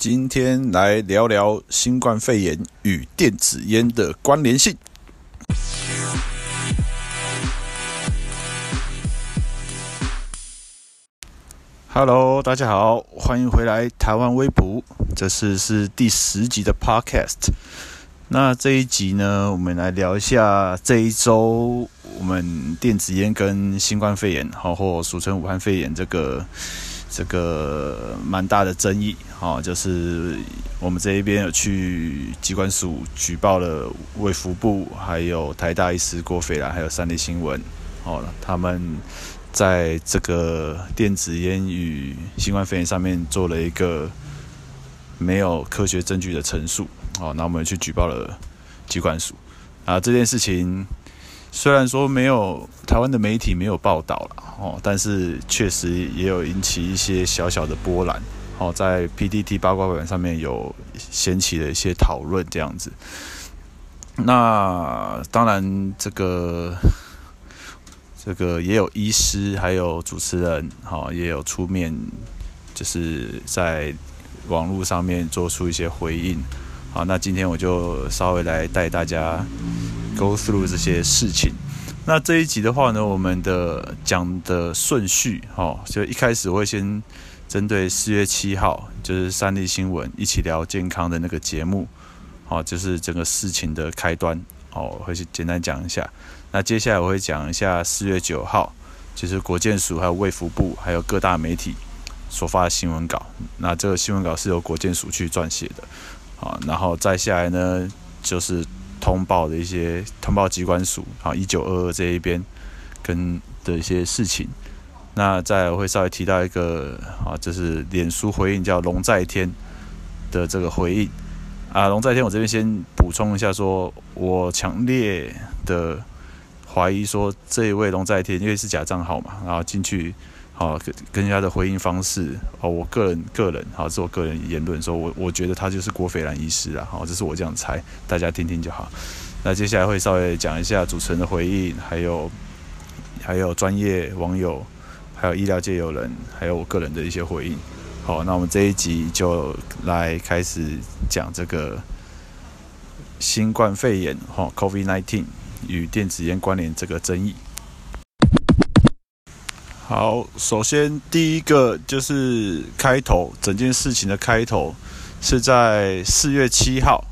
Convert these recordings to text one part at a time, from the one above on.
今天来聊聊新冠肺炎与电子烟的关联性。Hello，大家好，欢迎回来台湾微博，这次是第十集的 Podcast。那这一集呢，我们来聊一下这一周我们电子烟跟新冠肺炎，好，或俗称武汉肺炎这个。这个蛮大的争议，哈，就是我们这一边有去机关署举报了卫福部，还有台大医师郭斐然，还有三立新闻，哦，他们在这个电子烟与新冠肺炎上面做了一个没有科学证据的陈述，哦，那我们去举报了机关署，啊，这件事情。虽然说没有台湾的媒体没有报道了哦，但是确实也有引起一些小小的波澜哦，在 PDT 八卦版上面有掀起了一些讨论这样子。那当然，这个这个也有医师，还有主持人哈，也有出面，就是在网络上面做出一些回应。好，那今天我就稍微来带大家。Go through 这些事情。那这一集的话呢，我们的讲的顺序，哈，就一开始我会先针对四月七号，就是三立新闻一起聊健康的那个节目，好，就是整个事情的开端，哦，会去简单讲一下。那接下来我会讲一下四月九号，就是国健署还有卫福部还有各大媒体所发的新闻稿。那这个新闻稿是由国健署去撰写的，好，然后再下来呢，就是。通报的一些通报机关署啊，一九二二这一边跟的一些事情，那再会稍微提到一个啊，就是脸书回应叫龙在天的这个回应啊，龙在天我这边先补充一下，说我强烈的怀疑说这一位龙在天因为是假账号嘛，然后进去。好，跟跟人家的回应方式，哦，我个人个人，好，是我个人言论，说我我觉得他就是郭斐然医师啊，好，这是我这样猜，大家听听就好。那接下来会稍微讲一下主持人的回应，还有还有专业网友，还有医疗界友人，还有我个人的一些回应。好，那我们这一集就来开始讲这个新冠肺炎，哈，COVID-19 与电子烟关联这个争议。好，首先第一个就是开头，整件事情的开头是在四月七号。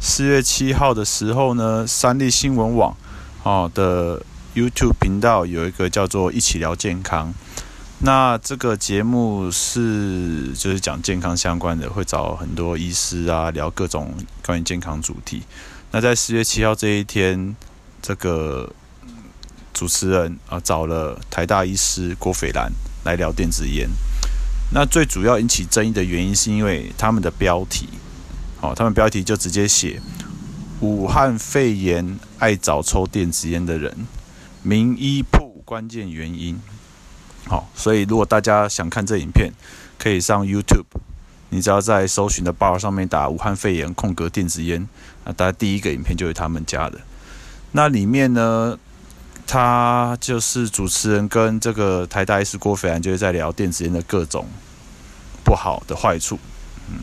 四月七号的时候呢，三立新闻网哦的 YouTube 频道有一个叫做“一起聊健康”。那这个节目是就是讲健康相关的，会找很多医师啊聊各种关于健康主题。那在四月七号这一天，这个。主持人啊，找了台大医师郭斐然来聊电子烟。那最主要引起争议的原因，是因为他们的标题，好，他们标题就直接写“武汉肺炎爱找抽电子烟的人，名医铺关键原因”。好，所以如果大家想看这影片，可以上 YouTube，你只要在搜寻的 bar 上面打“武汉肺炎空格电子烟”，啊，大家第一个影片就是他们家的。那里面呢？他就是主持人跟这个台大医师郭斐然，就是在聊电子烟的各种不好的坏处。嗯，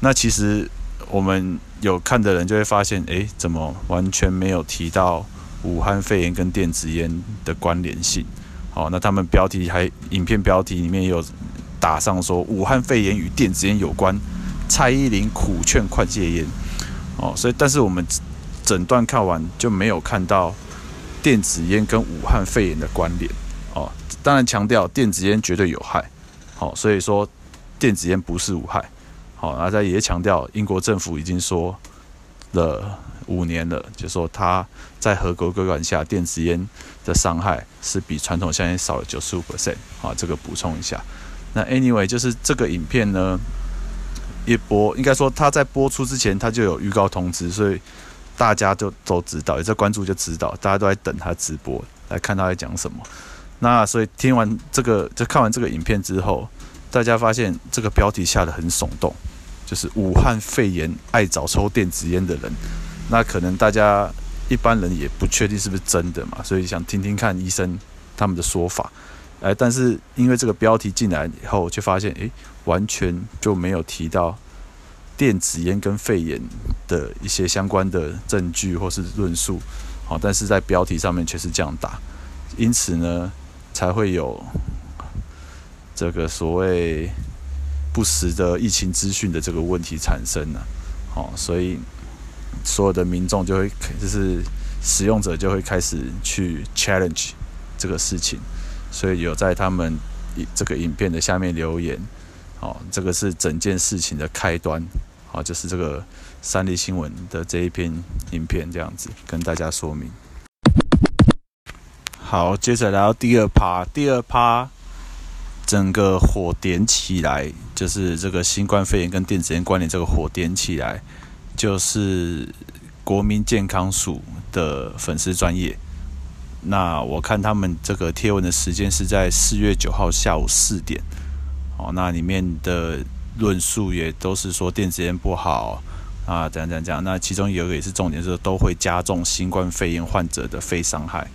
那其实我们有看的人就会发现，诶，怎么完全没有提到武汉肺炎跟电子烟的关联性？好，那他们标题还影片标题里面有打上说武汉肺炎与电子烟有关，蔡依林苦劝快戒烟。哦，所以但是我们整段看完就没有看到。电子烟跟武汉肺炎的关联哦，当然强调电子烟绝对有害，好，所以说电子烟不是无害，好，然后也强调英国政府已经说了五年了，就说它在合格规管下，电子烟的伤害是比传统香烟少了九十五 percent，好，这个补充一下。那 anyway 就是这个影片呢，一播应该说它在播出之前，它就有预告通知，所以。大家都都知道，也在关注就知道，大家都在等他直播来看他在讲什么。那所以听完这个，就看完这个影片之后，大家发现这个标题下得很耸动，就是武汉肺炎爱找抽电子烟的人。那可能大家一般人也不确定是不是真的嘛，所以想听听看医生他们的说法。哎，但是因为这个标题进来以后，就发现哎，完全就没有提到电子烟跟肺炎的一些相关的证据或是论述，好，但是在标题上面却是这样打，因此呢，才会有这个所谓不实的疫情资讯的这个问题产生了，好，所以所有的民众就会就是使用者就会开始去 challenge 这个事情，所以有在他们这个影片的下面留言。哦，这个是整件事情的开端，好，就是这个三立新闻的这一篇影片，这样子跟大家说明。好，接着来到第二趴，第二趴整个火点起来，就是这个新冠肺炎跟电子烟关联，这个火点起来，就是国民健康署的粉丝专业。那我看他们这个贴文的时间是在四月九号下午四点。哦，那里面的论述也都是说电子烟不好啊，怎样怎样怎样。那其中有一个也是重点，是都会加重新冠肺炎患者的肺伤害。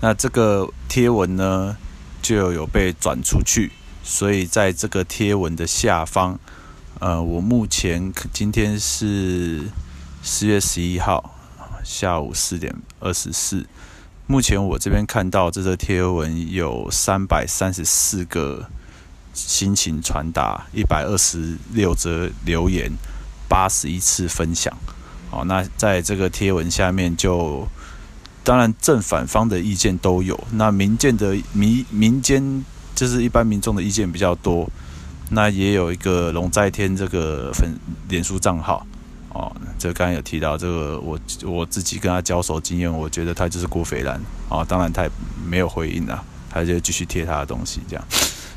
那这个贴文呢，就有被转出去，所以在这个贴文的下方，呃，我目前今天是十月十一号下午四点二十四，目前我这边看到这个贴文有三百三十四个。心情传达一百二十六则留言，八十一次分享。好，那在这个贴文下面就，当然正反方的意见都有。那民间的民民间就是一般民众的意见比较多。那也有一个龙在天这个粉脸书账号哦，这刚刚有提到这个我我自己跟他交手经验，我觉得他就是郭斐兰啊。当然他也没有回应啊，他就继续贴他的东西这样。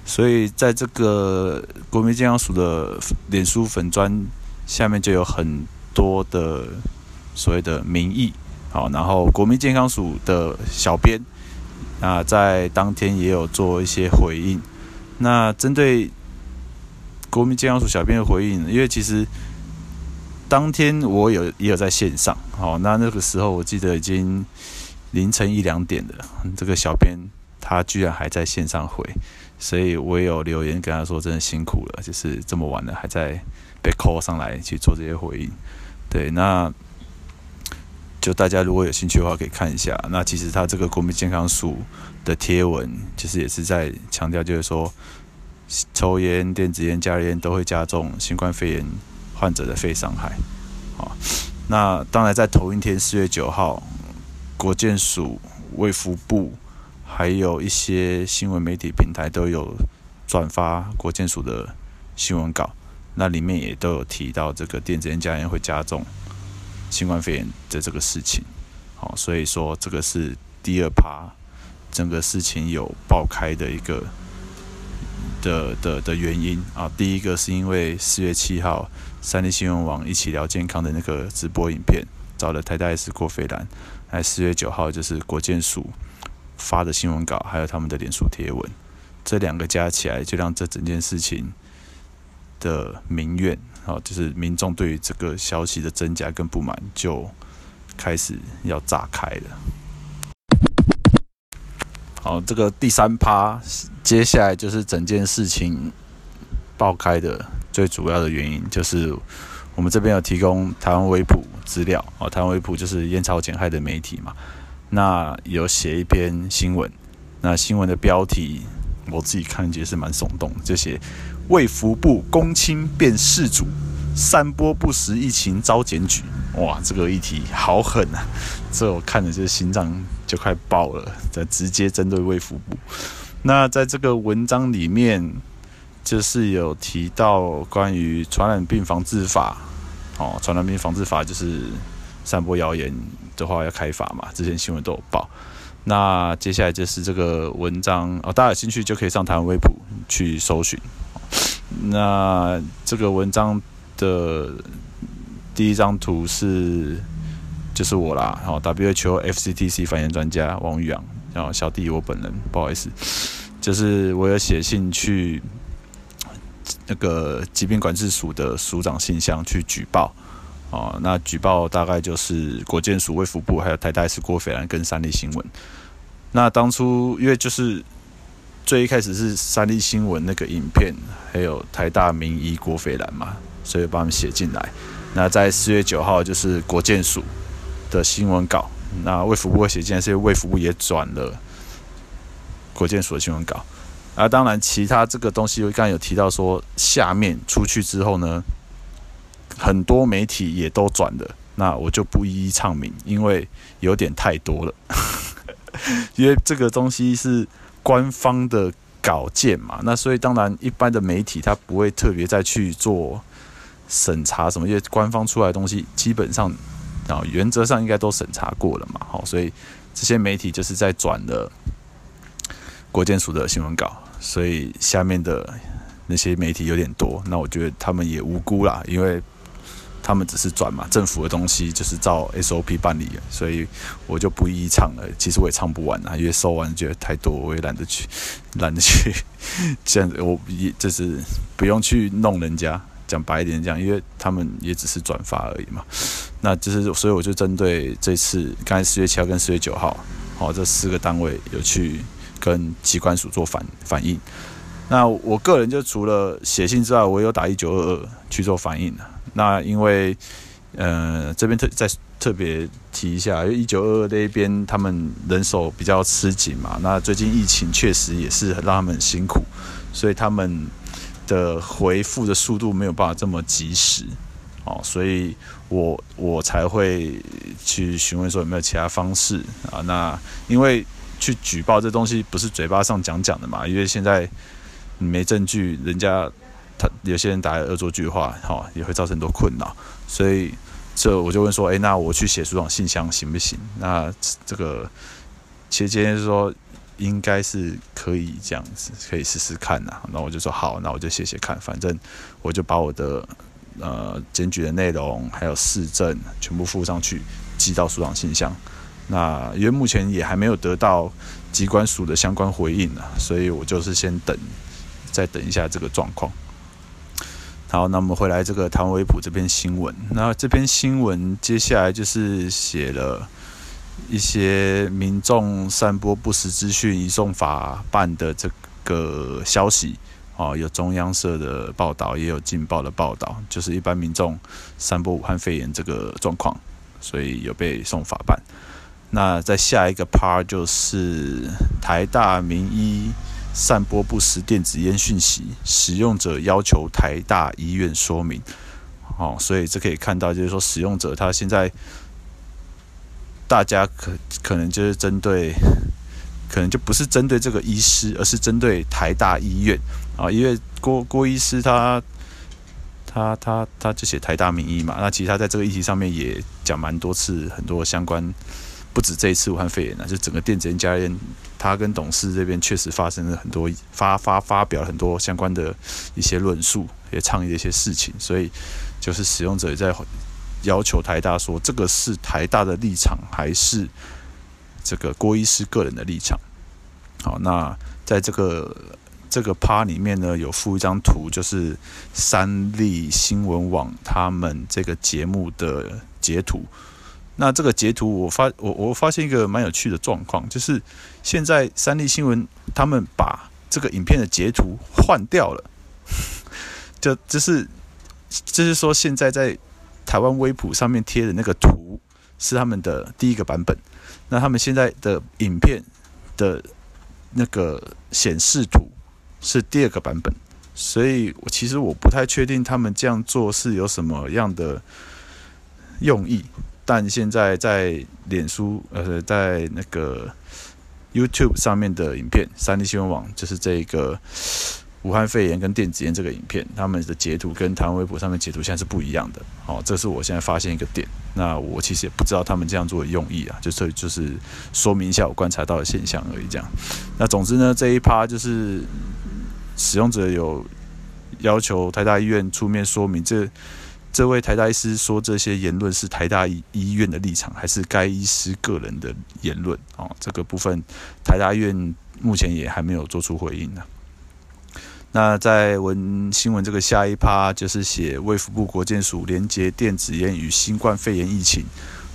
所以，在这个国民健康署的脸书粉砖下面，就有很多的所谓的民意，好，然后国民健康署的小编，那在当天也有做一些回应。那针对国民健康署小编的回应，因为其实当天我有也有在线上，好，那那个时候我记得已经凌晨一两点了，这个小编他居然还在线上回。所以我也有留言跟他说，真的辛苦了，就是这么晚了还在被 call 上来去做这些回应。对，那就大家如果有兴趣的话，可以看一下。那其实他这个国民健康署的贴文，其实也是在强调，就是说抽烟、电子烟、加烟都会加重新冠肺炎患者的肺伤害。好，那当然在头一天四月九号，国健署卫福部。还有一些新闻媒体平台都有转发国健署的新闻稿，那里面也都有提到这个电子烟加烟会加重新冠肺炎的这个事情。好，所以说这个是第二趴，整个事情有爆开的一个的的的原因啊。第一个是因为四月七号三立新闻网一起聊健康的那个直播影片，找了台大 S 郭肥兰，那四月九号就是国健署。发的新闻稿，还有他们的脸书贴文，这两个加起来，就让这整件事情的民怨，好，就是民众对于这个消息的真假跟不满，就开始要炸开了。好，这个第三趴，接下来就是整件事情爆开的最主要的原因，就是我们这边有提供台湾卫普资料，哦，台湾卫普就是烟草减害的媒体嘛。那有写一篇新闻，那新闻的标题我自己看也是蛮耸动，就写卫福部公卿变事主，散播不实疫情遭检举。哇，这个议题好狠啊！这我看的就是心脏就快爆了，在直接针对卫福部。那在这个文章里面，就是有提到关于传染病防治法，哦，传染病防治法就是。散播谣言的话要开罚嘛？之前新闻都有报。那接下来就是这个文章哦，大家有兴趣就可以上台湾微普去搜寻。那这个文章的第一张图是就是我啦，然后 WHO FCTC 发言专家王宇阳，然后小弟我本人，不好意思，就是我有写信去那个疾病管制署的署长信箱去举报。哦，那举报大概就是国建署、卫福部，还有台大是郭斐兰跟三立新闻。那当初因为就是最一开始是三立新闻那个影片，还有台大名医郭斐然嘛，所以把他们写进来。那在四月九号就是国建署的新闻稿，那卫福部写进来，是因为卫福部也转了国建署的新闻稿。啊，当然其他这个东西，我刚才有提到说，下面出去之后呢，很多媒体也都转了，那我就不一一唱名，因为有点太多了。因为这个东西是官方的稿件嘛，那所以当然一般的媒体他不会特别再去做审查什么，因为官方出来的东西基本上啊原则上应该都审查过了嘛，好，所以这些媒体就是在转了国建署的新闻稿，所以下面的那些媒体有点多，那我觉得他们也无辜啦，因为。他们只是转嘛，政府的东西就是照 SOP 办理，所以我就不一一唱了。其实我也唱不完啊，因为收完觉得太多，我也懒得去，懒得去。这样子我也就是不用去弄人家，讲白一点讲，因为他们也只是转发而已嘛。那就是所以我就针对这次刚才四月七号跟四月九号，好，这四个单位有去跟机关署做反反应。那我个人就除了写信之外，我有打一九二二去做反应。那因为，呃，这边特再特别提一下，因为一九二二那边他们人手比较吃紧嘛。那最近疫情确实也是让他们很辛苦，所以他们的回复的速度没有办法这么及时，哦，所以我我才会去询问说有没有其他方式啊。那因为去举报这东西不是嘴巴上讲讲的嘛，因为现在没证据，人家。他有些人打来恶作剧的话，哈，也会造成很多困扰，所以这我就问说，诶，那我去写署长信箱行不行？那这个其实今天说应该是可以这样子，可以试试看呐。那我就说好，那我就写写看，反正我就把我的呃检举的内容还有事证全部附上去，寄到署长信箱。那因为目前也还没有得到机关署的相关回应呢，所以我就是先等，再等一下这个状况。好，那我们回来这个台湾微普这篇新闻。那这篇新闻接下来就是写了一些民众散播不实资讯、移送法办的这个消息。哦，有中央社的报道，也有劲报的报道，就是一般民众散播武汉肺炎这个状况，所以有被送法办。那在下一个 part 就是台大名医。散播不实电子烟讯息，使用者要求台大医院说明。哦，所以这可以看到，就是说使用者他现在，大家可可能就是针对，可能就不是针对这个医师，而是针对台大医院啊，因为郭郭医师他他他他就写台大名医嘛，那其实他在这个议题上面也讲蛮多次，很多相关。不止这一次武汉肺炎呢，就整个电子烟加烟，他跟董事这边确实发生了很多发发发表了很多相关的一些论述，也倡议了一些事情，所以就是使用者也在要求台大说，这个是台大的立场还是这个郭医师个人的立场？好，那在这个这个趴里面呢，有附一张图，就是三立新闻网他们这个节目的截图。那这个截图，我发我我发现一个蛮有趣的状况，就是现在三立新闻他们把这个影片的截图换掉了，就就是就是说现在在台湾微普上面贴的那个图是他们的第一个版本，那他们现在的影片的那个显示图是第二个版本，所以我其实我不太确定他们这样做是有什么样的用意。但现在在脸书，呃，在那个 YouTube 上面的影片，三立新闻网就是这个武汉肺炎跟电子烟这个影片，他们的截图跟台湾微博上面截图现在是不一样的。哦，这是我现在发现一个点。那我其实也不知道他们这样做的用意啊，就是就是说明一下我观察到的现象而已。这样。那总之呢，这一趴就是使用者有要求台大医院出面说明这。这位台大医师说这些言论是台大医院的立场，还是该医师个人的言论？哦，这个部分台大医院目前也还没有做出回应呢。那在文新闻这个下一趴，就是写卫福部国健署连结电子烟与新冠肺炎疫情，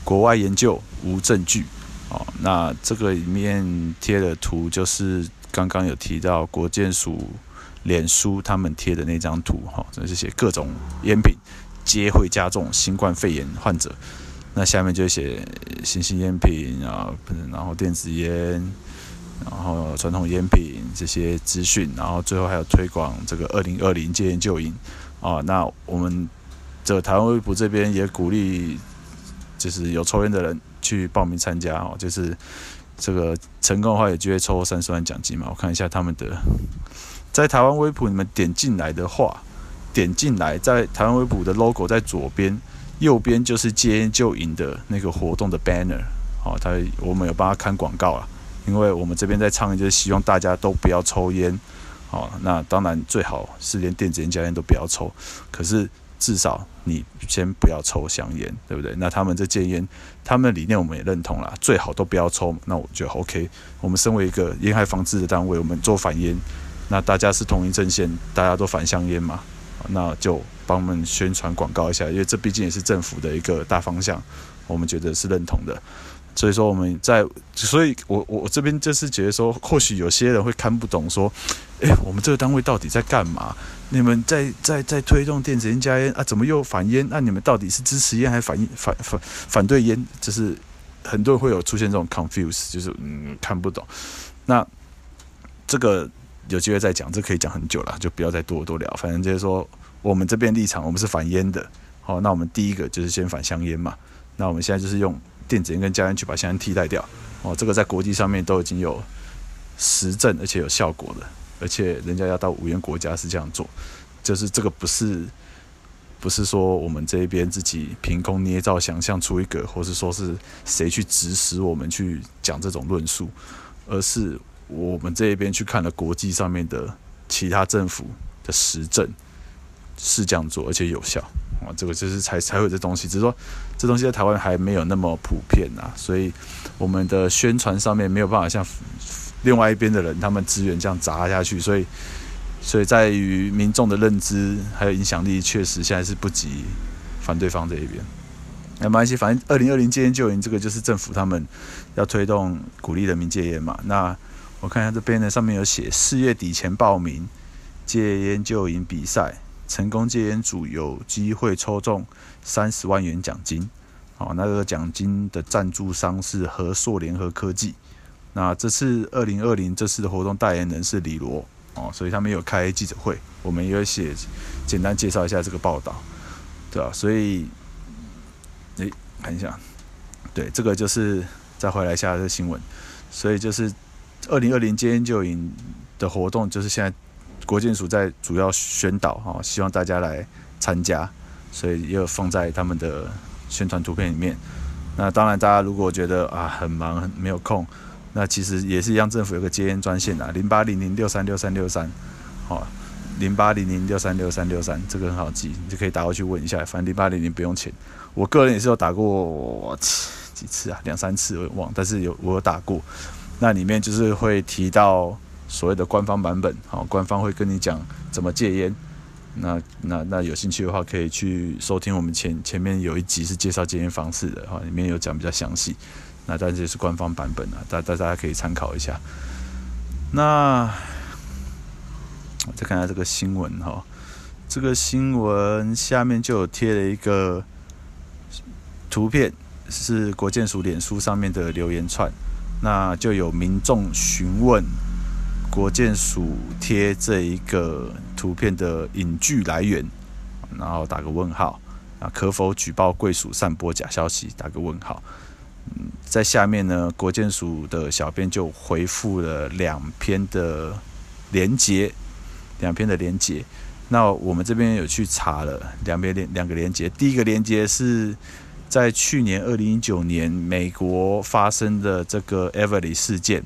国外研究无证据。哦，那这个里面贴的图就是刚刚有提到国健署脸书他们贴的那张图，哈，这是写各种烟品皆会加重新冠肺炎患者。那下面就写新型烟品啊，然后电子烟，然后传统烟品这些资讯，然后最后还有推广这个二零二零戒烟救瘾啊。那我们这台湾卫福这边也鼓励，就是有抽烟的人去报名参加哦，就是这个成功的话有机会抽三十万奖金嘛。我看一下他们的，在台湾卫福你们点进来的话，点进来在台湾微博的 logo 在左边。右边就是戒烟就瘾的那个活动的 banner，好，他我们有帮他看广告啊，因为我们这边在倡议，就是希望大家都不要抽烟，好，那当然最好是连电子烟、加烟都不要抽，可是至少你先不要抽香烟，对不对？那他们这戒烟，他们的理念我们也认同啦，最好都不要抽，那我觉得 OK。我们身为一个烟害防治的单位，我们做反烟，那大家是同一阵线，大家都反香烟嘛。那就帮我们宣传广告一下，因为这毕竟也是政府的一个大方向，我们觉得是认同的。所以说我们在，所以我我这边就是觉得说，或许有些人会看不懂，说，诶，我们这个单位到底在干嘛？你们在在在推动电子烟加烟啊，怎么又反烟？那你们到底是支持烟还是反反反反对烟？就是很多人会有出现这种 confuse，就是嗯看不懂。那这个。有机会再讲，这可以讲很久了，就不要再多多聊。反正就是说，我们这边立场，我们是反烟的。好，那我们第一个就是先反香烟嘛。那我们现在就是用电子烟跟加烟去把香烟替代掉。哦，这个在国际上面都已经有实证，而且有效果的。而且人家要到无烟国家是这样做，就是这个不是不是说我们这边自己凭空捏造、想象出一个，或是说是谁去指使我们去讲这种论述，而是。我们这一边去看了国际上面的其他政府的实证，是这样做，而且有效啊。这个就是才才会有这东西，只是说这东西在台湾还没有那么普遍啊，所以我们的宣传上面没有办法像另外一边的人他们资源这样砸下去，所以所以在于民众的认知还有影响力，确实现在是不及反对方这一边。那没关系，反正二零二零戒烟救瘾这个就是政府他们要推动鼓励人民戒烟嘛，那。我看一下这边呢，上面有写四月底前报名戒烟就赢比赛，成功戒烟组有机会抽中三十万元奖金。好，那个奖金的赞助商是和硕联合科技。那这次二零二零这次的活动代言人是李罗哦，所以他们有开记者会，我们也有写简单介绍一下这个报道，对吧？所以，诶，看一下，对，这个就是再回来一下这个新闻，所以就是。二零二零戒烟救瘾的活动，就是现在国健署在主要宣导哈，希望大家来参加，所以也有放在他们的宣传图片里面。那当然，大家如果觉得啊很忙很没有空，那其实也是一样，政府有个戒烟专线啊，零八零零六三六三六三，好，零八零零六三六三六三，这个很好记，你就可以打过去问一下，反正零八零零不用钱。我个人也是有打过几次啊，两三次我也忘，但是有我有打过。那里面就是会提到所谓的官方版本，好，官方会跟你讲怎么戒烟。那那那有兴趣的话，可以去收听我们前前面有一集是介绍戒烟方式的，哈，里面有讲比较详细。那但这是官方版本啊，大大家可以参考一下。那再看一下这个新闻哈，这个新闻下面就有贴了一个图片，是国建署脸书上面的留言串。那就有民众询问国健署贴这一个图片的影剧来源，然后打个问号啊，可否举报贵署散播假消息？打个问号。嗯，在下面呢，国建署的小编就回复了两篇的连结，两篇的连结。那我们这边有去查了两边连两个连接，第一个连接是。在去年二零一九年，美国发生的这个 Everly 事件，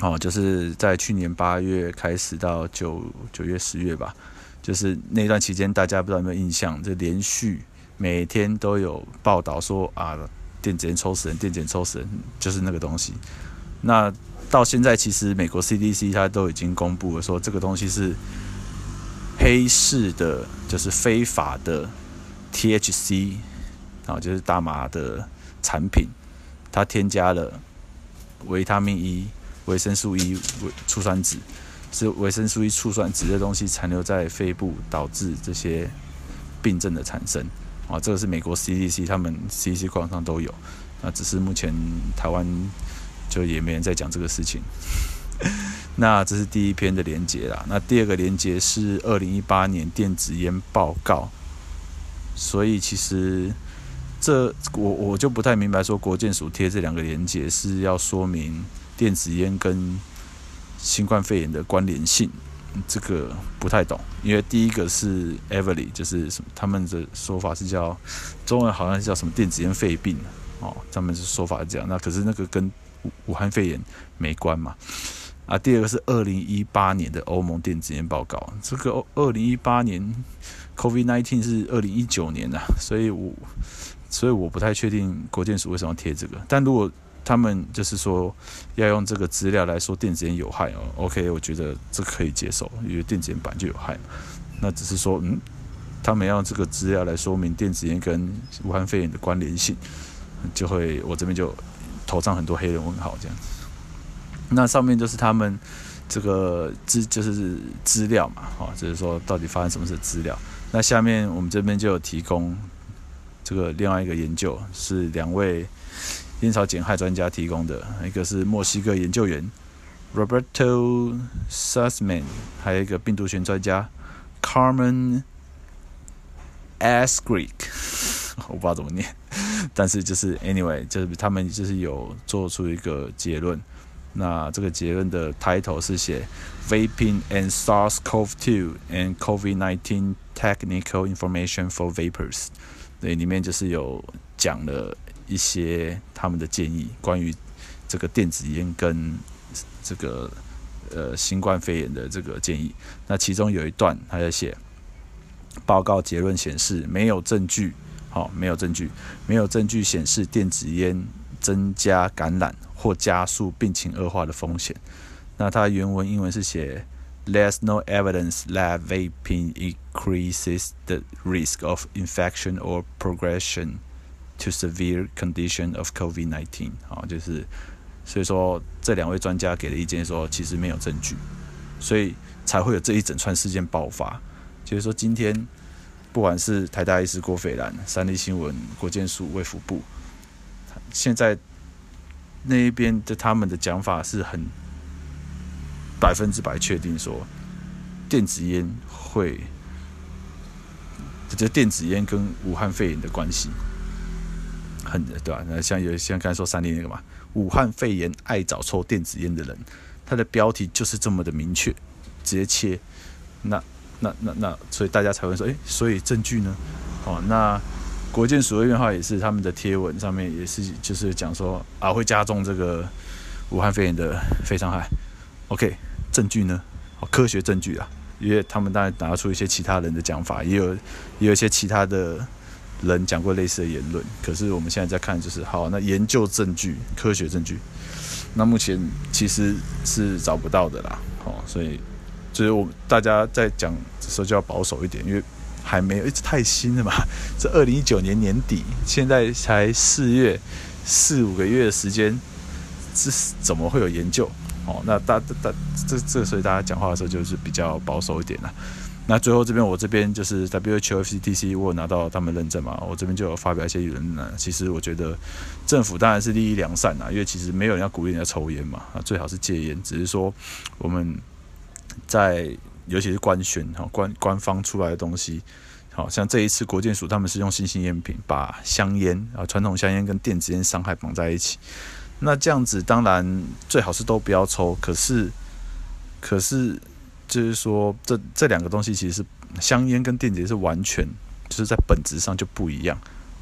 哦，就是在去年八月开始到九九月十月吧，就是那段期间，大家不知道有没有印象？就连续每天都有报道说啊，电子烟抽死人，电子烟抽死人，就是那个东西。那到现在，其实美国 CDC 它都已经公布了说，这个东西是黑市的，就是非法的 THC。啊，就是大麻的产品，它添加了维他命 E，维生素 E 醋酸酯，是维生素 E 醋酸酯的东西残留在肺部，导致这些病症的产生。啊，这个是美国 CDC 他们 CDC 官网上都有，那只是目前台湾就也没人在讲这个事情。那这是第一篇的连结啦。那第二个连结是二零一八年电子烟报告。所以其实这我我就不太明白，说国健署贴这两个连结是要说明电子烟跟新冠肺炎的关联性，这个不太懂。因为第一个是 Everly，就是什么他们的说法是叫中文好像是叫什么电子烟肺病哦，他们是说法是这样。那可是那个跟武汉肺炎没关嘛。啊，第二个是二零一八年的欧盟电子烟报告，这个二零一八年。COVID-19 是二零一九年的，所以我所以我不太确定国健署为什么要贴这个。但如果他们就是说要用这个资料来说电子烟有害哦，OK，我觉得这可以接受，因为电子烟本来就有害。那只是说，嗯，他们要用这个资料来说明电子烟跟武汉肺炎的关联性，就会我这边就头上很多黑人问号这样子。那上面就是他们这个资就是资料嘛，哦，就是说到底发生什么事资料。那下面我们这边就有提供这个另外一个研究，是两位烟草减害专家提供的，一个是墨西哥研究员 Roberto Sussman，还有一个病毒学专家 Carmen Asquith，我不知道怎么念，但是就是 anyway，就是他们就是有做出一个结论。那这个结论的 title 是写 Vaping and SARS-CoV-2 and COVID-19 Technical Information for Vapers。对，里面就是有讲了一些他们的建议，关于这个电子烟跟这个呃新冠肺炎的这个建议。那其中有一段他在写，报告结论显示没有证据，好，没有证据，没有证据显示电子烟增加感染。或加速病情恶化的风险。那他原文英文是写：There's no evidence that vaping increases the risk of infection or progression to severe condition of COVID-19。啊，就是所以说这两位专家给的意见说，其实没有证据，所以才会有这一整串事件爆发。就是说，今天不管是台大医师郭斐然、三立新闻、国建署卫福部，现在。那一边的他们的讲法是很百分之百确定说，电子烟会，这电子烟跟武汉肺炎的关系很对吧？那像有像刚才说三立那个嘛，武汉肺炎爱找抽电子烟的人，他的标题就是这么的明确，直接切，那那那那，所以大家才会说，诶，所以证据呢？哦，那。国健署的话也是，他们的贴文上面也是，就是讲说啊，会加重这个武汉肺炎的肺伤害。OK，证据呢？科学证据啊，因为他们当然拿出一些其他人的讲法，也有也有一些其他的人讲过类似的言论。可是我们现在在看，就是好，那研究证据、科学证据，那目前其实是找不到的啦。好，所以就是我大家在讲的时候就要保守一点，因为。还没有，一直太新了嘛。这二零一九年年底，现在才四月，四五个月的时间，这是怎么会有研究？哦，那大大这这，所以大家讲话的时候就是比较保守一点了。那最后这边我这边就是 WHO FCTC，我有拿到他们认证嘛，我这边就有发表一些言论呢。其实我觉得政府当然是利益良善啊，因为其实没有人要鼓励人家抽烟嘛，啊，最好是戒烟。只是说我们在。尤其是官宣哈，官官方出来的东西，好像这一次国健署他们是用新型烟品把香烟啊，传统香烟跟电子烟伤害绑在一起。那这样子当然最好是都不要抽，可是可是就是说这这两个东西其实是香烟跟电子烟是完全就是在本质上就不一样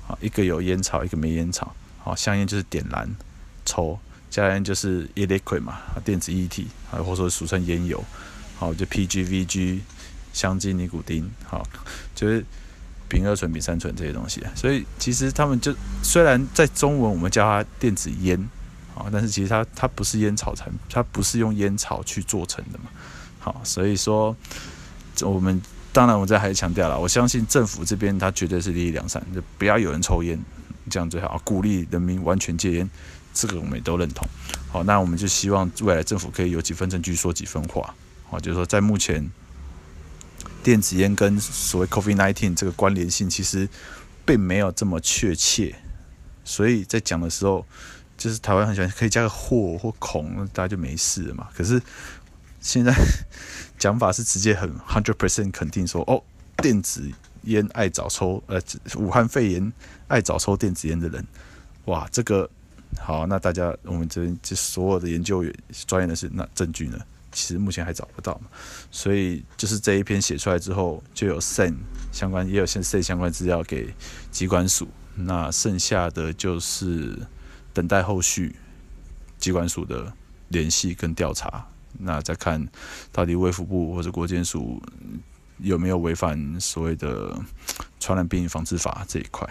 啊，一个有烟草，一个没烟草。好，香烟就是点燃抽，加烟就是 e-liquid 嘛，电子液体啊，或者说俗称烟油。好，就 PGVG、香精尼古丁，好，就是丙二醇、丙三醇这些东西。所以其实他们就虽然在中文我们叫它电子烟，啊，但是其实它它不是烟草产，它不是用烟草去做成的嘛。好，所以说我们当然我这还是强调了，我相信政府这边它绝对是利益良善，就不要有人抽烟，这样最好，鼓励人民完全戒烟，这个我们也都认同。好，那我们就希望未来政府可以有几分证据说几分话。好，就是说在目前电子烟跟所谓 COVID-19 这个关联性其实并没有这么确切，所以在讲的时候，就是台湾很喜欢可以加个或或恐，大家就没事了嘛。可是现在讲法是直接很 hundred percent 肯定说，哦，电子烟爱早抽，呃，武汉肺炎爱早抽电子烟的人，哇，这个。好，那大家我们这边就所有的研究员专业的是那证据呢？其实目前还找不到嘛，所以就是这一篇写出来之后，就有 send 相关也有先 send 相关资料给机关署，那剩下的就是等待后续机关署的联系跟调查，那再看到底卫福部或者国健署有没有违反所谓的传染病防治法这一块。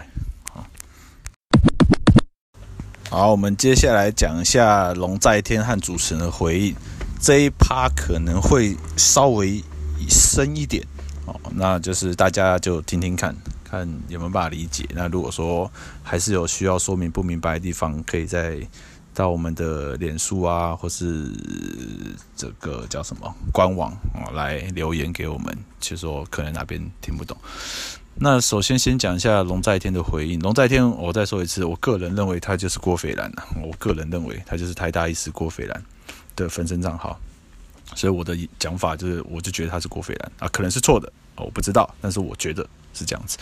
好，我们接下来讲一下龙在天和主持人的回应。这一趴可能会稍微深一点哦，那就是大家就听听看看有没有办法理解。那如果说还是有需要说明不明白的地方，可以再到我们的脸书啊，或是这个叫什么官网啊来留言给我们，就说可能哪边听不懂。那首先先讲一下龙在天的回应。龙在天，我再说一次，我个人认为他就是郭斐然。我个人认为他就是台大医师郭斐然的分身账号，所以我的讲法就是，我就觉得他是郭斐然啊，可能是错的，我不知道，但是我觉得是这样子。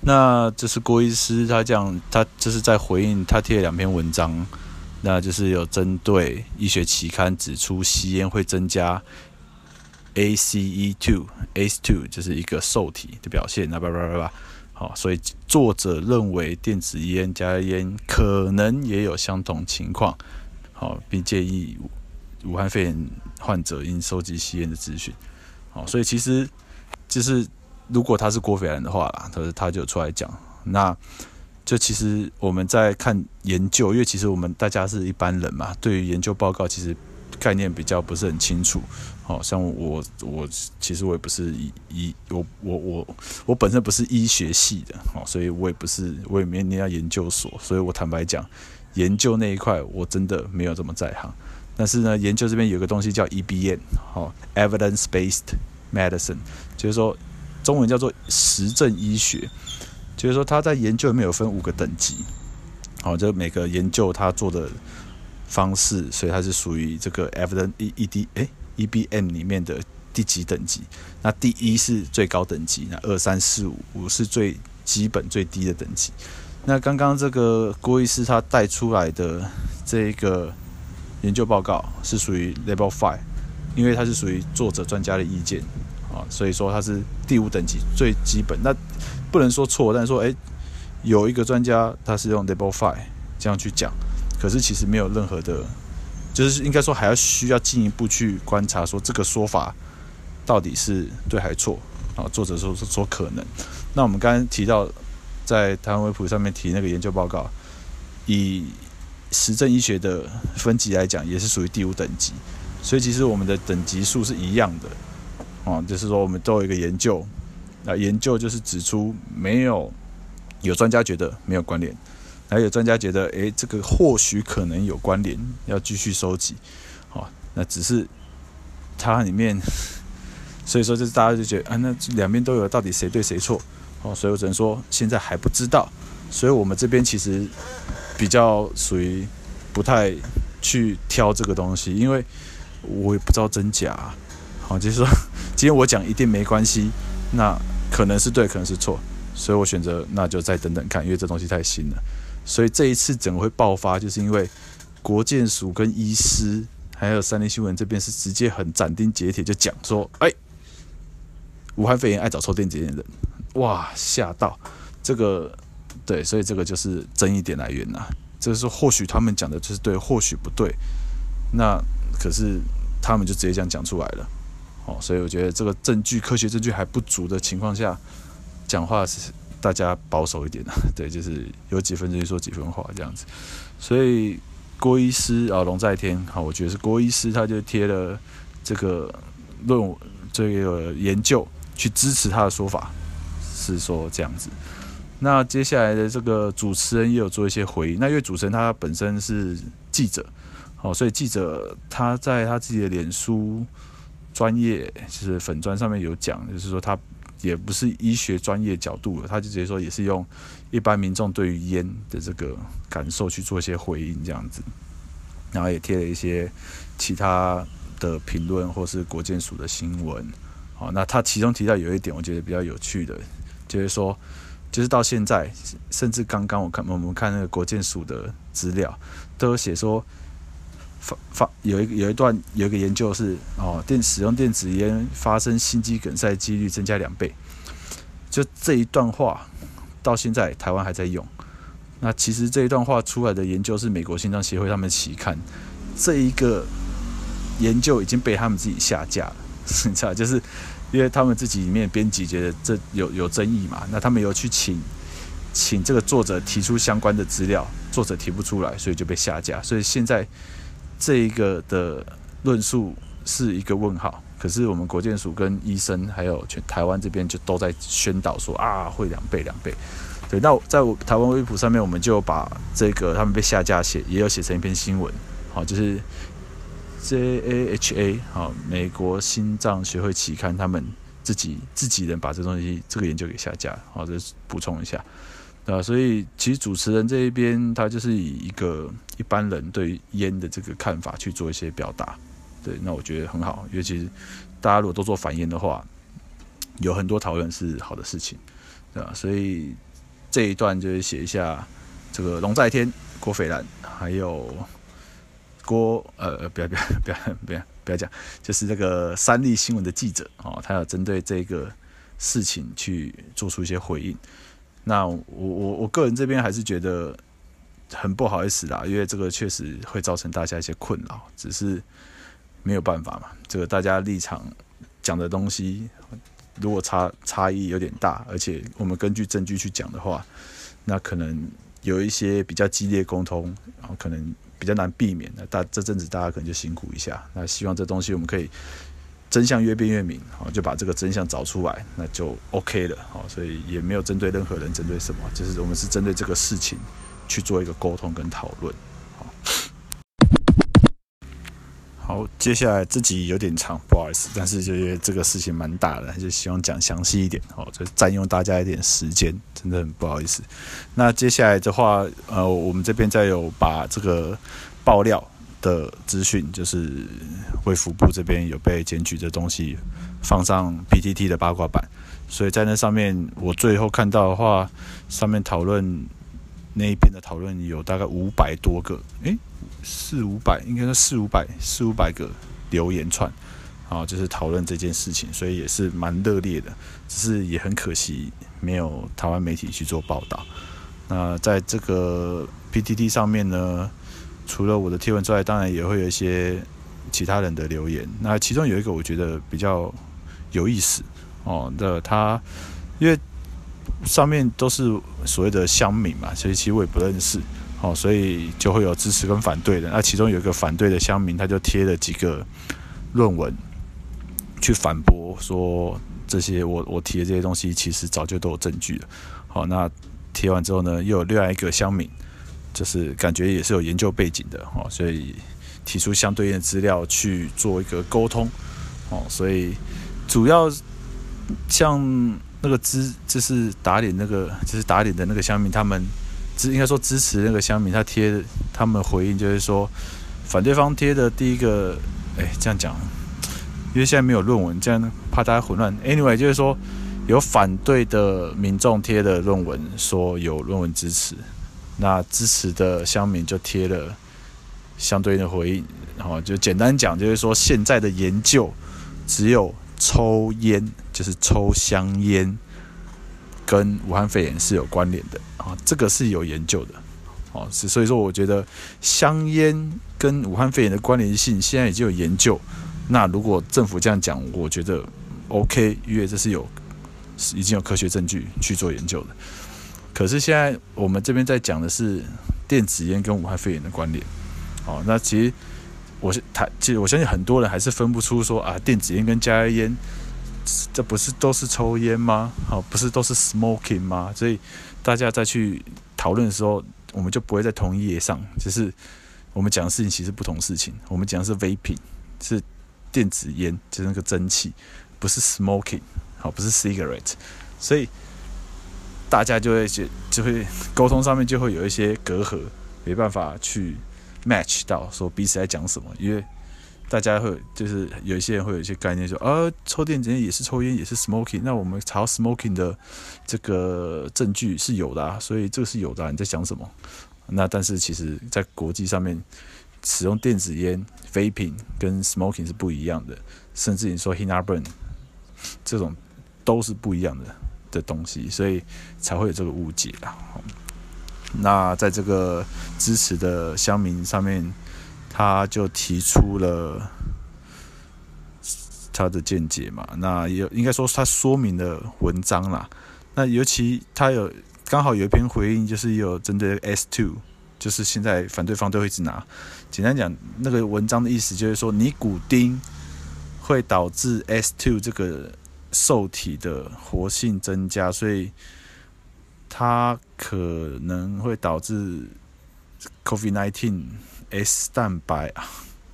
那就是郭医师他这样，他就是在回应他贴了两篇文章，那就是有针对医学期刊指出吸烟会增加。ACE two、ACE two 就是一个受体的表现，那叭叭叭叭，好，所以作者认为电子烟加烟可能也有相同情况，好，并建议武汉肺炎患者应收集吸烟的资讯，好，所以其实就是如果他是郭斐然的话啦，他他就出来讲，那就其实我们在看研究，因为其实我们大家是一般人嘛，对于研究报告其实。概念比较不是很清楚，好像我我其实我也不是医医我我我我本身不是医学系的，好，所以我也不是我也没念到研究所，所以我坦白讲，研究那一块我真的没有这么在行。但是呢，研究这边有个东西叫 EBM，好，Evidence-Based Medicine，就是说中文叫做实证医学，就是说他在研究里面有分五个等级，好，就每个研究他做的。方式，所以它是属于这个 evidence E E D 哎 E B M 里面的第几等级？那第一是最高等级，那二三四五五是最基本最低的等级。那刚刚这个郭医师他带出来的这一个研究报告是属于 Level Five，因为它是属于作者专家的意见啊，所以说它是第五等级最基本。那不能说错，但是说哎，有一个专家他是用 Level Five 这样去讲。可是其实没有任何的，就是应该说还要需要进一步去观察，说这个说法到底是对还错啊？作者说说可能。那我们刚刚提到在台湾卫普上面提那个研究报告，以实证医学的分级来讲，也是属于第五等级。所以其实我们的等级数是一样的啊，就是说我们都有一个研究，那研究就是指出没有有专家觉得没有关联。还有专家觉得，诶，这个或许可能有关联，要继续收集。好，那只是它里面，所以说就是大家就觉得啊，那两边都有，到底谁对谁错？哦，所以我只能说现在还不知道。所以我们这边其实比较属于不太去挑这个东西，因为我也不知道真假。好，就是说今天我讲一定没关系，那可能是对，可能是错，所以我选择那就再等等看，因为这东西太新了。所以这一次整个会爆发，就是因为国健署跟医师，还有三立新闻这边是直接很斩钉截铁就讲说，哎，武汉肺炎爱找抽电子烟的人，哇，吓到这个，对，所以这个就是争议点来源呐。就是或许他们讲的就是对，或许不对，那可是他们就直接这样讲出来了，哦，所以我觉得这个证据科学证据还不足的情况下，讲话是。大家保守一点啊，对，就是有几分就说几分话这样子。所以郭医师啊，龙在天，好，我觉得是郭医师，他就贴了这个论文，这个研究去支持他的说法，是说这样子。那接下来的这个主持人也有做一些回应。那因为主持人他本身是记者，哦，所以记者他在他自己的脸书专业就是粉砖上面有讲，就是说他也不是医学专业角度的，他就直接说也是用一般民众对于烟的这个感受去做一些回应这样子，然后也贴了一些其他的评论或是国健署的新闻。好，那他其中提到有一点我觉得比较有趣的，就是说。就是到现在，甚至刚刚我看我们看那个国健署的资料，都有写说，发发有一有一段有一个研究是哦，电使用电子烟发生心肌梗塞几率增加两倍。就这一段话到现在台湾还在用。那其实这一段话出来的研究是美国心脏协会他们期刊，这一个研究已经被他们自己下架了，你知道就是。因为他们自己里面编辑觉得这有有争议嘛，那他们有去请请这个作者提出相关的资料，作者提不出来，所以就被下架。所以现在这一个的论述是一个问号。可是我们国健署跟医生还有全台湾这边就都在宣导说啊，会两倍两倍。对，那在台湾微博上面，我们就把这个他们被下架写也有写成一篇新闻，好，就是。JAHA 好，美国心脏学会期刊，他们自己自己人把这东西这个研究给下架，好，这补充一下，啊，所以其实主持人这一边他就是以一个一般人对烟的这个看法去做一些表达，对，那我觉得很好，尤其是大家如果都做反烟的话，有很多讨论是好的事情，对吧？所以这一段就是写一下这个龙在天、郭斐然还有。郭呃不要不要不要不要不要讲，就是这个三立新闻的记者哦，他要针对这个事情去做出一些回应。那我我我个人这边还是觉得很不好意思啦，因为这个确实会造成大家一些困扰，只是没有办法嘛。这个大家立场讲的东西如果差差异有点大，而且我们根据证据去讲的话，那可能有一些比较激烈沟通，然后可能。比较难避免的，大这阵子大家可能就辛苦一下。那希望这东西我们可以真相越辩越明，好，就把这个真相找出来，那就 OK 了，好，所以也没有针对任何人，针对什么，就是我们是针对这个事情去做一个沟通跟讨论。好，接下来这集有点长，不好意思，但是就因为这个事情蛮大的，就希望讲详细一点，哦，就占用大家一点时间，真的很不好意思。那接下来的话，呃，我们这边再有把这个爆料的资讯，就是卫福部这边有被检举的东西放上 PTT 的八卦版，所以在那上面，我最后看到的话，上面讨论那一篇的讨论有大概五百多个，诶。四五百，应该是四五百，四五百个留言串，啊，就是讨论这件事情，所以也是蛮热烈的。只是也很可惜，没有台湾媒体去做报道。那在这个 PTT 上面呢，除了我的贴文之外，当然也会有一些其他人的留言。那其中有一个我觉得比较有意思哦，的他因为上面都是所谓的乡民嘛，所以其实我也不认识。哦，所以就会有支持跟反对的。那其中有一个反对的乡民，他就贴了几个论文去反驳说，这些我我提的这些东西其实早就都有证据了。好，那贴完之后呢，又有另外一个乡民，就是感觉也是有研究背景的哦，所以提出相对应的资料去做一个沟通。哦，所以主要像那个支就是打脸那个就是打脸的那个乡民他们支。应该说支持那个乡民，他贴的他们回应就是说，反对方贴的第一个，哎，这样讲，因为现在没有论文，这样怕大家混乱。Anyway，就是说有反对的民众贴的论文，说有论文支持，那支持的乡民就贴了相对应的回应。然后就简单讲，就是说现在的研究只有抽烟，就是抽香烟。跟武汉肺炎是有关联的啊，这个是有研究的，哦，是所以说我觉得香烟跟武汉肺炎的关联性现在已经有研究，那如果政府这样讲，我觉得 OK，因为这是有已经有科学证据去做研究的。可是现在我们这边在讲的是电子烟跟武汉肺炎的关联，哦，那其实我是他，其实我相信很多人还是分不出说啊，电子烟跟加烟。这不是都是抽烟吗？好，不是都是 smoking 吗？所以大家再去讨论的时候，我们就不会在同一页上。就是我们讲的事情其实不同事情。我们讲的是 vaping，是电子烟，就是那个蒸汽，不是 smoking，好，不是 cigarette。所以大家就会就就会沟通上面就会有一些隔阂，没办法去 match 到说彼此在讲什么，因为。大家会就是有一些人会有一些概念说，呃、啊，抽电子烟也是抽烟，也是 smoking。那我们查 smoking 的这个证据是有的啊，所以这个是有的啊。你在讲什么？那但是其实在国际上面，使用电子烟 vaping 跟 smoking 是不一样的，甚至你说 heat-not-burn 这种都是不一样的的东西，所以才会有这个误解啦。那在这个支持的乡民上面。他就提出了他的见解嘛，那也应该说他说明了文章啦。那尤其他有刚好有一篇回应，就是有针对 S two，就是现在反对方都会一直拿。简单讲，那个文章的意思就是说，尼古丁会导致 S two 这个受体的活性增加，所以它可能会导致 COVID nineteen。S 蛋白啊，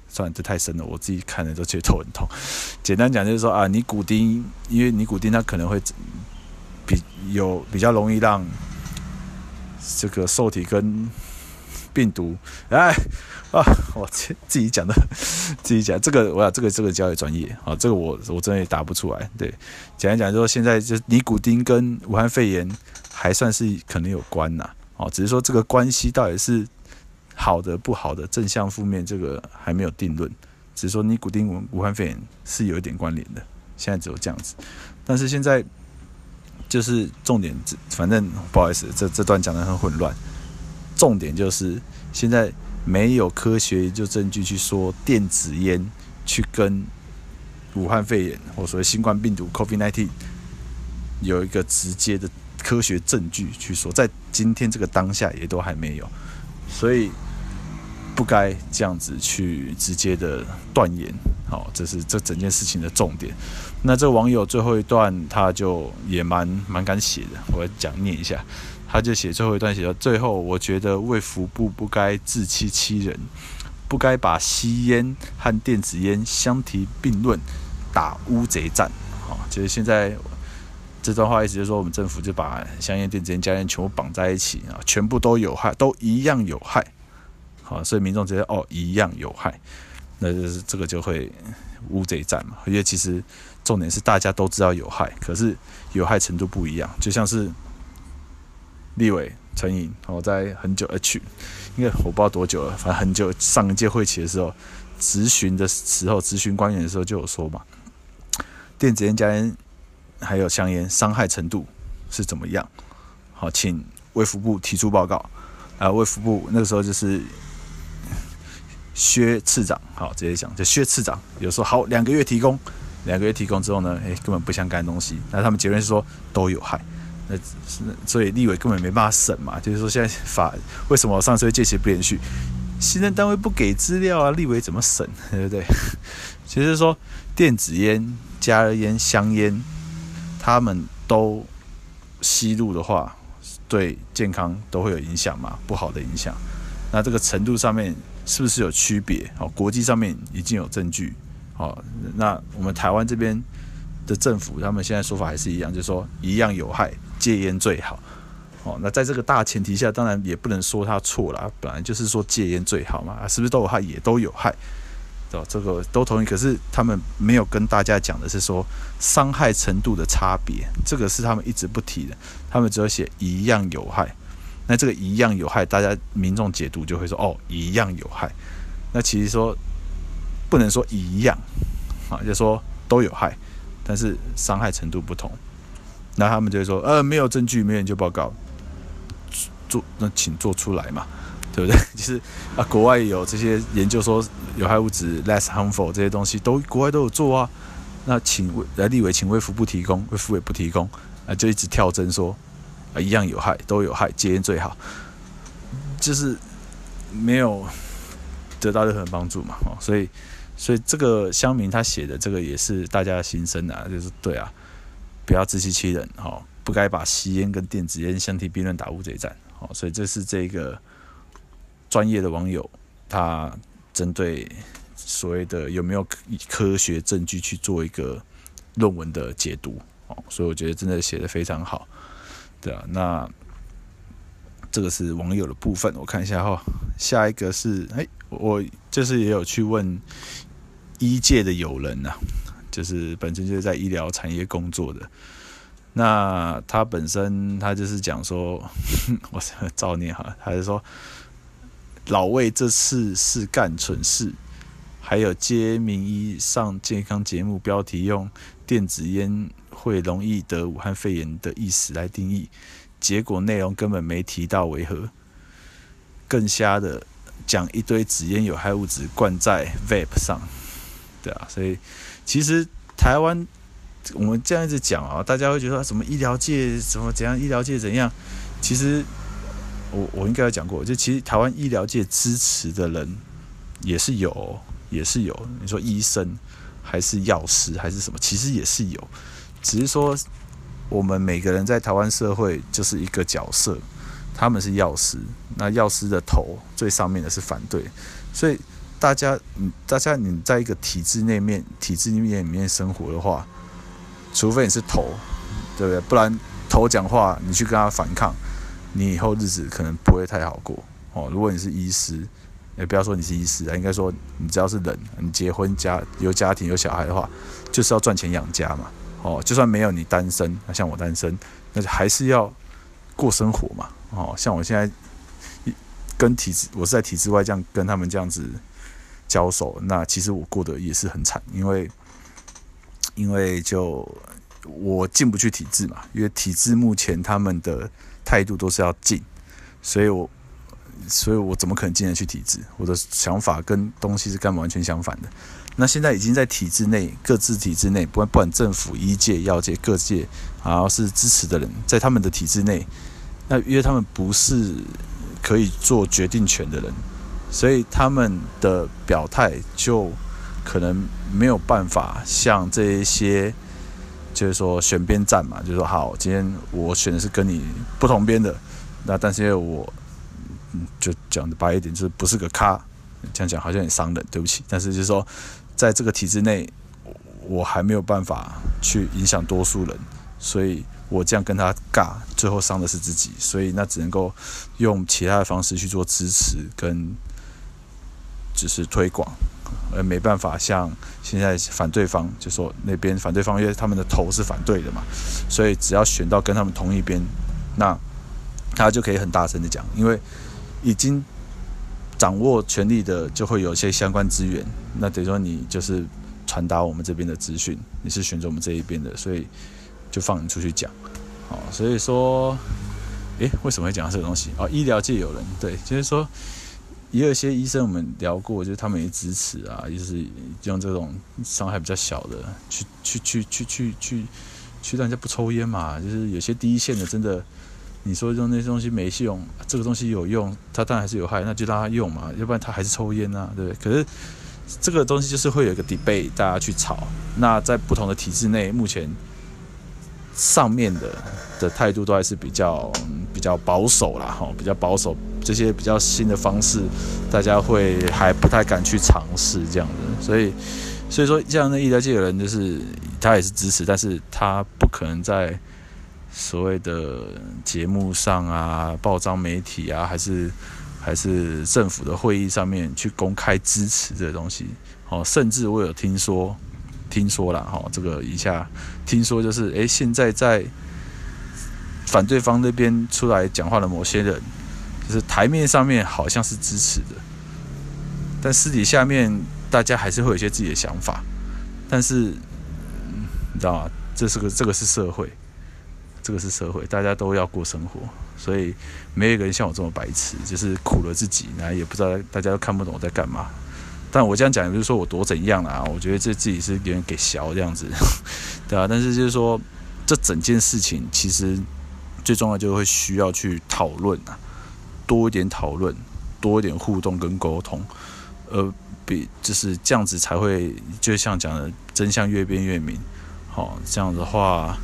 算了，这太深了，我自己看了都觉得头很痛。简单讲就是说啊，尼古丁，因为尼古丁它可能会比有比较容易让这个受体跟病毒，哎啊，我自自己讲的，自己讲这个，我要这个这个交给专业啊，这个我我真的也答不出来。对，讲一讲说，现在就尼古丁跟武汉肺炎还算是可能有关呐，哦，只是说这个关系到底是。好的、不好的、正向、负面，这个还没有定论。只是说尼古丁武汉肺炎是有一点关联的，现在只有这样子。但是现在就是重点，反正不好意思，这这段讲得很混乱。重点就是现在没有科学研究证据去说电子烟去跟武汉肺炎或所谓新冠病毒 （COVID-19） 有一个直接的科学证据去说，在今天这个当下也都还没有，所以。不该这样子去直接的断言，好，这是这整件事情的重点。那这网友最后一段他就也蛮蛮敢写的，我讲念一下，他就写最后一段写到最后，我觉得卫福部不该自欺欺人，不该把吸烟和电子烟相提并论，打乌贼战。好，就是现在这段话意思就是说，我们政府就把香烟、电子烟、加烟全部绑在一起啊，全部都有害，都一样有害。好，所以民众觉得哦，一样有害，那就是这个就会乌贼战嘛。因为其实重点是大家都知道有害，可是有害程度不一样。就像是立委陈颖，我在很久呃去，因为我不知道多久了，反正很久上一届会期的时候，质询的时候，质询官员的时候就有说嘛，电子烟、加烟还有香烟伤害程度是怎么样？好，请卫福部提出报告。啊，卫福部那个时候就是。薛次长，好，直接讲，就薛次长有说好两个月提供，两个月提供之后呢，诶、欸，根本不相干东西，那他们结论是说都有害，那所以立委根本没办法审嘛，就是说现在法为什么上次会借期不连续，行政单位不给资料啊，立委怎么审，对不对？其实说电子烟、加热烟、香烟，他们都吸入的话，对健康都会有影响嘛，不好的影响，那这个程度上面。是不是有区别？哦，国际上面已经有证据。哦，那我们台湾这边的政府，他们现在说法还是一样，就是说一样有害，戒烟最好。哦，那在这个大前提下，当然也不能说他错了，本来就是说戒烟最好嘛。啊，是不是都有害？也都有害。哦，这个都同意。可是他们没有跟大家讲的是说伤害程度的差别，这个是他们一直不提的。他们只有写一样有害。那这个一样有害，大家民众解读就会说哦，一样有害。那其实说不能说一样啊，就说都有害，但是伤害程度不同。那他们就会说呃，没有证据，没有研究报告，做那请做出来嘛，对不对？其 实啊，国外有这些研究说有害物质 less harmful 这些东西都国外都有做啊。那请来立委请卫福部提供，卫福也不提供啊，就一直跳针说。啊，一样有害，都有害，戒烟最好，就是没有得到任何帮助嘛，哦，所以，所以这个乡民他写的这个也是大家的心声啊，就是对啊，不要自欺欺人，哦，不该把吸烟跟电子烟相提并论打乌贼战，哦，所以这是这个专业的网友他针对所谓的有没有科学证据去做一个论文的解读哦，所以我觉得真的写得非常好，对啊，那这个是网友的部分，我看一下哈，下一个是哎，我就是也有去问医界的友人呐、啊，就是本身就是在医疗产业工作的。那他本身他就是讲说，我造孽哈，他就说老魏这次是干蠢事，还有接名医上健康节目，标题用电子烟会容易得武汉肺炎的意思来定义，结果内容根本没提到为何，更瞎的讲一堆纸烟有害物质灌在 vape 上，对啊，所以其实台湾。我们这样一直讲啊，大家会觉得什么医疗界怎么怎样，医疗界怎样？其实我我应该有讲过，就其实台湾医疗界支持的人也是有，也是有。你说医生还是药师还是什么，其实也是有，只是说我们每个人在台湾社会就是一个角色，他们是药师，那药师的头最上面的是反对，所以大家，嗯，大家你在一个体制内面，体制里面里面生活的话。除非你是头，对不对？不然头讲话，你去跟他反抗，你以后日子可能不会太好过哦。如果你是医师，也不要说你是医师啊，应该说你只要是人，你结婚家有家庭有小孩的话，就是要赚钱养家嘛。哦，就算没有你单身，像我单身，那就还是要过生活嘛。哦，像我现在跟体制，我是在体制外这样跟他们这样子交手，那其实我过得也是很惨，因为。因为就我进不去体制嘛，因为体制目前他们的态度都是要进，所以我所以我怎么可能进得去体制？我的想法跟东西是根本完全相反的。那现在已经在体制内，各自体制内，不管不管政府、医界、药界各界，然后是支持的人，在他们的体制内，那因为他们不是可以做决定权的人，所以他们的表态就。可能没有办法像这一些，就是说选边站嘛，就是说好，今天我选的是跟你不同边的，那但是因为我，嗯，就讲的白一点，就是不是个咖，这样讲好像很伤人，对不起。但是就是说，在这个体制内，我还没有办法去影响多数人，所以我这样跟他尬，最后伤的是自己，所以那只能够用其他的方式去做支持跟，只是推广。呃，没办法，像现在反对方就说那边反对方，因为他们的头是反对的嘛，所以只要选到跟他们同一边，那他就可以很大声的讲，因为已经掌握权力的就会有一些相关资源，那等于说你就是传达我们这边的资讯，你是选择我们这一边的，所以就放你出去讲，哦，所以说，诶，为什么会讲到这个东西？哦，医疗界有人对，就是说。也有些医生我们聊过，就是他们也支持啊，就是用这种伤害比较小的去去去去去去去让人家不抽烟嘛。就是有些第一线的真的，你说用那些东西没用，这个东西有用，它当然还是有害，那就让他用嘛，要不然他还是抽烟啊，对不对？可是这个东西就是会有一个 debate，大家去吵。那在不同的体制内，目前上面的的态度都还是比较比较保守啦，哈，比较保守。这些比较新的方式，大家会还不太敢去尝试这样的，所以，所以说这样的医疗界的人，就是他也是支持，但是他不可能在所谓的节目上啊、报章媒体啊，还是还是政府的会议上面去公开支持这个东西。哦，甚至我有听说，听说了哈，这个一下听说就是，诶，现在在反对方那边出来讲话的某些人。就是台面上面好像是支持的，但私底下面大家还是会有一些自己的想法。但是，你知道吗？这是个这个是社会，这个是社会，大家都要过生活，所以没有一个人像我这么白痴，就是苦了自己，然后也不知道大家都看不懂我在干嘛。但我这样讲也不是说我多怎样啦，我觉得这自己是有点给小这样子，对啊。但是就是说，这整件事情其实最重要就会需要去讨论啊。多一点讨论，多一点互动跟沟通，呃，比就是这样子才会，就像讲的，真相越辩越明。好、哦，这样的话，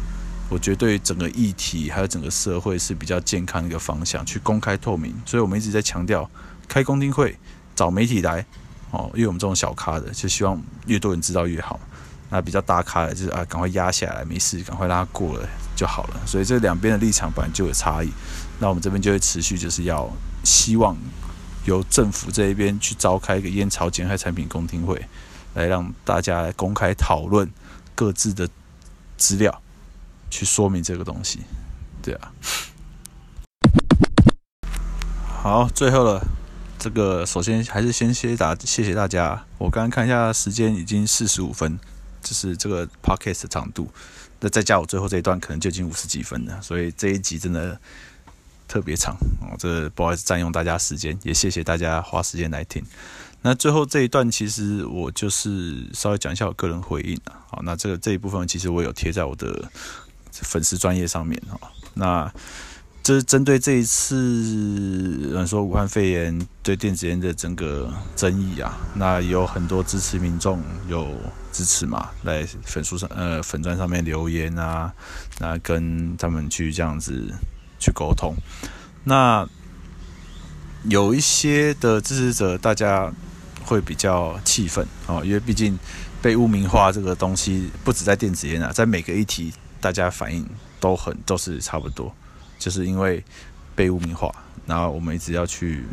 我觉得对整个议题还有整个社会是比较健康的一个方向，去公开透明。所以我们一直在强调，开公听会找媒体来哦，因为我们这种小咖的，就希望越多人知道越好。那比较大咖的，就是啊，赶快压下来，没事，赶快让它过了就好了。所以这两边的立场本来就有差异。那我们这边就会持续，就是要希望由政府这一边去召开一个烟草减害产品公听会，来让大家来公开讨论各自的资料，去说明这个东西。对啊。好，最后了，这个首先还是先谢谢大谢谢大家。我刚刚看一下时间，已经四十五分，就是这个 podcast 的长度。那再加我最后这一段，可能就已经五十几分了。所以这一集真的特别长哦，这不好意思占用大家时间，也谢谢大家花时间来听。那最后这一段，其实我就是稍微讲一下我个人回应啊。好，那这个这一部分其实我有贴在我的粉丝专业上面哈。那这是针对这一次，嗯，说武汉肺炎对电子烟的整个争议啊，那有很多支持民众有支持嘛，来粉书上呃粉专上面留言啊，那跟他们去这样子去沟通。那有一些的支持者，大家会比较气愤哦，因为毕竟被污名化这个东西，不止在电子烟啊，在每个议题，大家反应都很都是差不多。就是因为被污名化，然后我们一直要去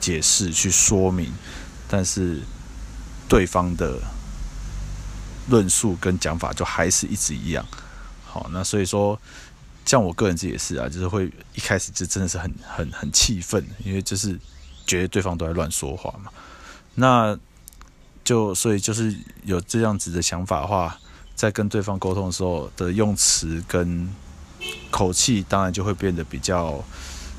解释、去说明，但是对方的论述跟讲法就还是一直一样。好，那所以说，像我个人自己也是啊，就是会一开始就真的是很、很、很气愤，因为就是觉得对方都在乱说话嘛。那就所以就是有这样子的想法的话，在跟对方沟通的时候的用词跟。口气当然就会变得比较，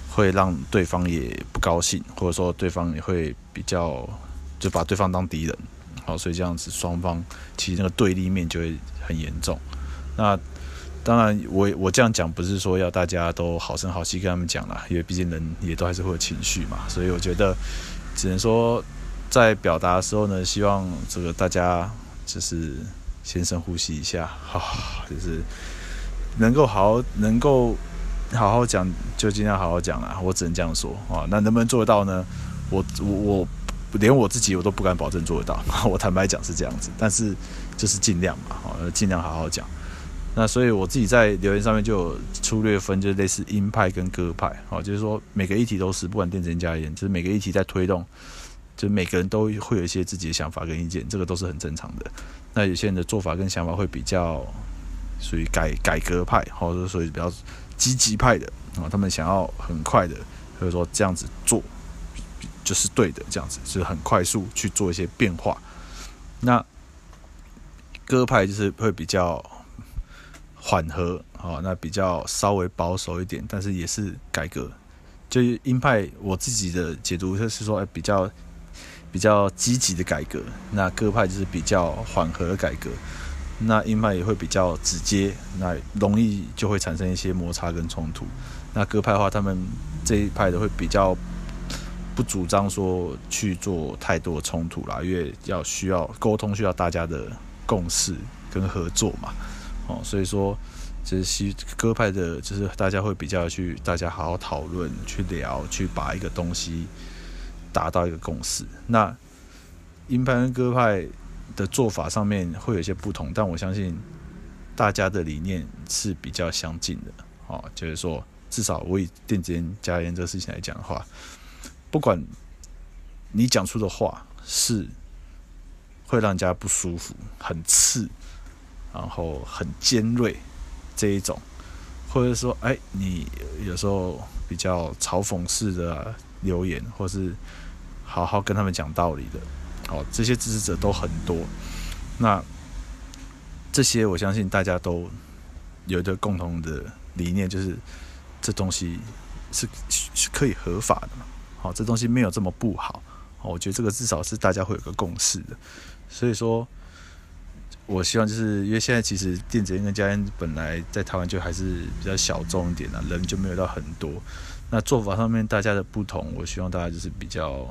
会让对方也不高兴，或者说对方也会比较就把对方当敌人，好，所以这样子双方其实那个对立面就会很严重。那当然我，我这样讲不是说要大家都好声好气跟他们讲啦，因为毕竟人也都还是会有情绪嘛，所以我觉得只能说在表达的时候呢，希望这个大家就是先深呼吸一下，好，就是。能够好好能够好好讲，就尽量好好讲啦。我只能这样说啊。那能不能做得到呢？我我我连我自己我都不敢保证做得到。我坦白讲是这样子，但是就是尽量嘛，啊，尽量好好讲。那所以我自己在留言上面就有粗略分，就是类似鹰派跟鸽派，哦，就是说每个议题都是，不管电子烟加烟，就是每个议题在推动，就每个人都会有一些自己的想法跟意见，这个都是很正常的。那有些人的做法跟想法会比较。属于改改革派，或者说属于比较积极派的啊，他们想要很快的，或者说这样子做就是对的，这样子就是很快速去做一些变化。那鸽派就是会比较缓和啊，那比较稍微保守一点，但是也是改革。就是鹰派，我自己的解读就是说，哎，比较比较积极的改革。那鸽派就是比较缓和的改革。那鹰派也会比较直接，那容易就会产生一些摩擦跟冲突。那鸽派的话，他们这一派的会比较不主张说去做太多冲突啦，因为要需要沟通，需要大家的共识跟合作嘛。哦，所以说，就是西鸽派的，就是大家会比较去大家好好讨论、去聊、去把一个东西达到一个共识。那鹰派跟鸽派。的做法上面会有一些不同，但我相信大家的理念是比较相近的。哦，就是说，至少我以电子烟加烟这个事情来讲的话，不管你讲出的话是会让人家不舒服、很刺，然后很尖锐这一种，或者说，哎，你有时候比较嘲讽式的留言，或是好好跟他们讲道理的。哦，这些支持者都很多，那这些我相信大家都有一个共同的理念，就是这东西是是可以合法的嘛。好，这东西没有这么不好。我觉得这个至少是大家会有个共识的。所以说，我希望就是因为现在其实电子烟跟加烟本来在台湾就还是比较小众一点的，人就没有到很多。那做法上面大家的不同，我希望大家就是比较。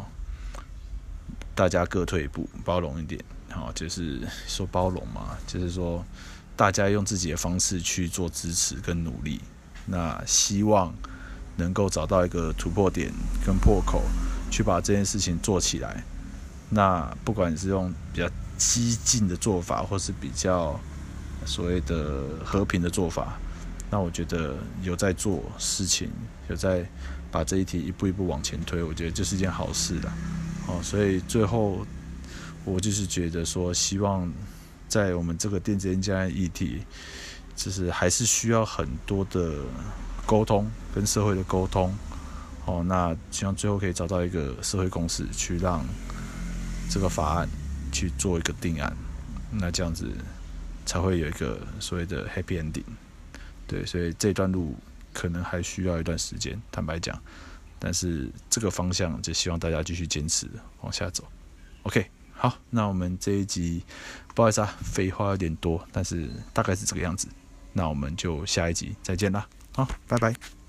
大家各退一步，包容一点，好，就是说包容嘛，就是说大家用自己的方式去做支持跟努力，那希望能够找到一个突破点跟破口，去把这件事情做起来。那不管是用比较激进的做法，或是比较所谓的和平的做法，那我觉得有在做事情，有在把这一题一步一步往前推，我觉得这是一件好事的。哦，所以最后我就是觉得说，希望在我们这个电子烟加议题，就是还是需要很多的沟通跟社会的沟通。哦，那希望最后可以找到一个社会共识，去让这个法案去做一个定案。那这样子才会有一个所谓的 happy ending。对，所以这段路可能还需要一段时间，坦白讲。但是这个方向就希望大家继续坚持往下走。OK，好，那我们这一集不好意思啊，废话有点多，但是大概是这个样子。那我们就下一集再见啦，好，拜拜。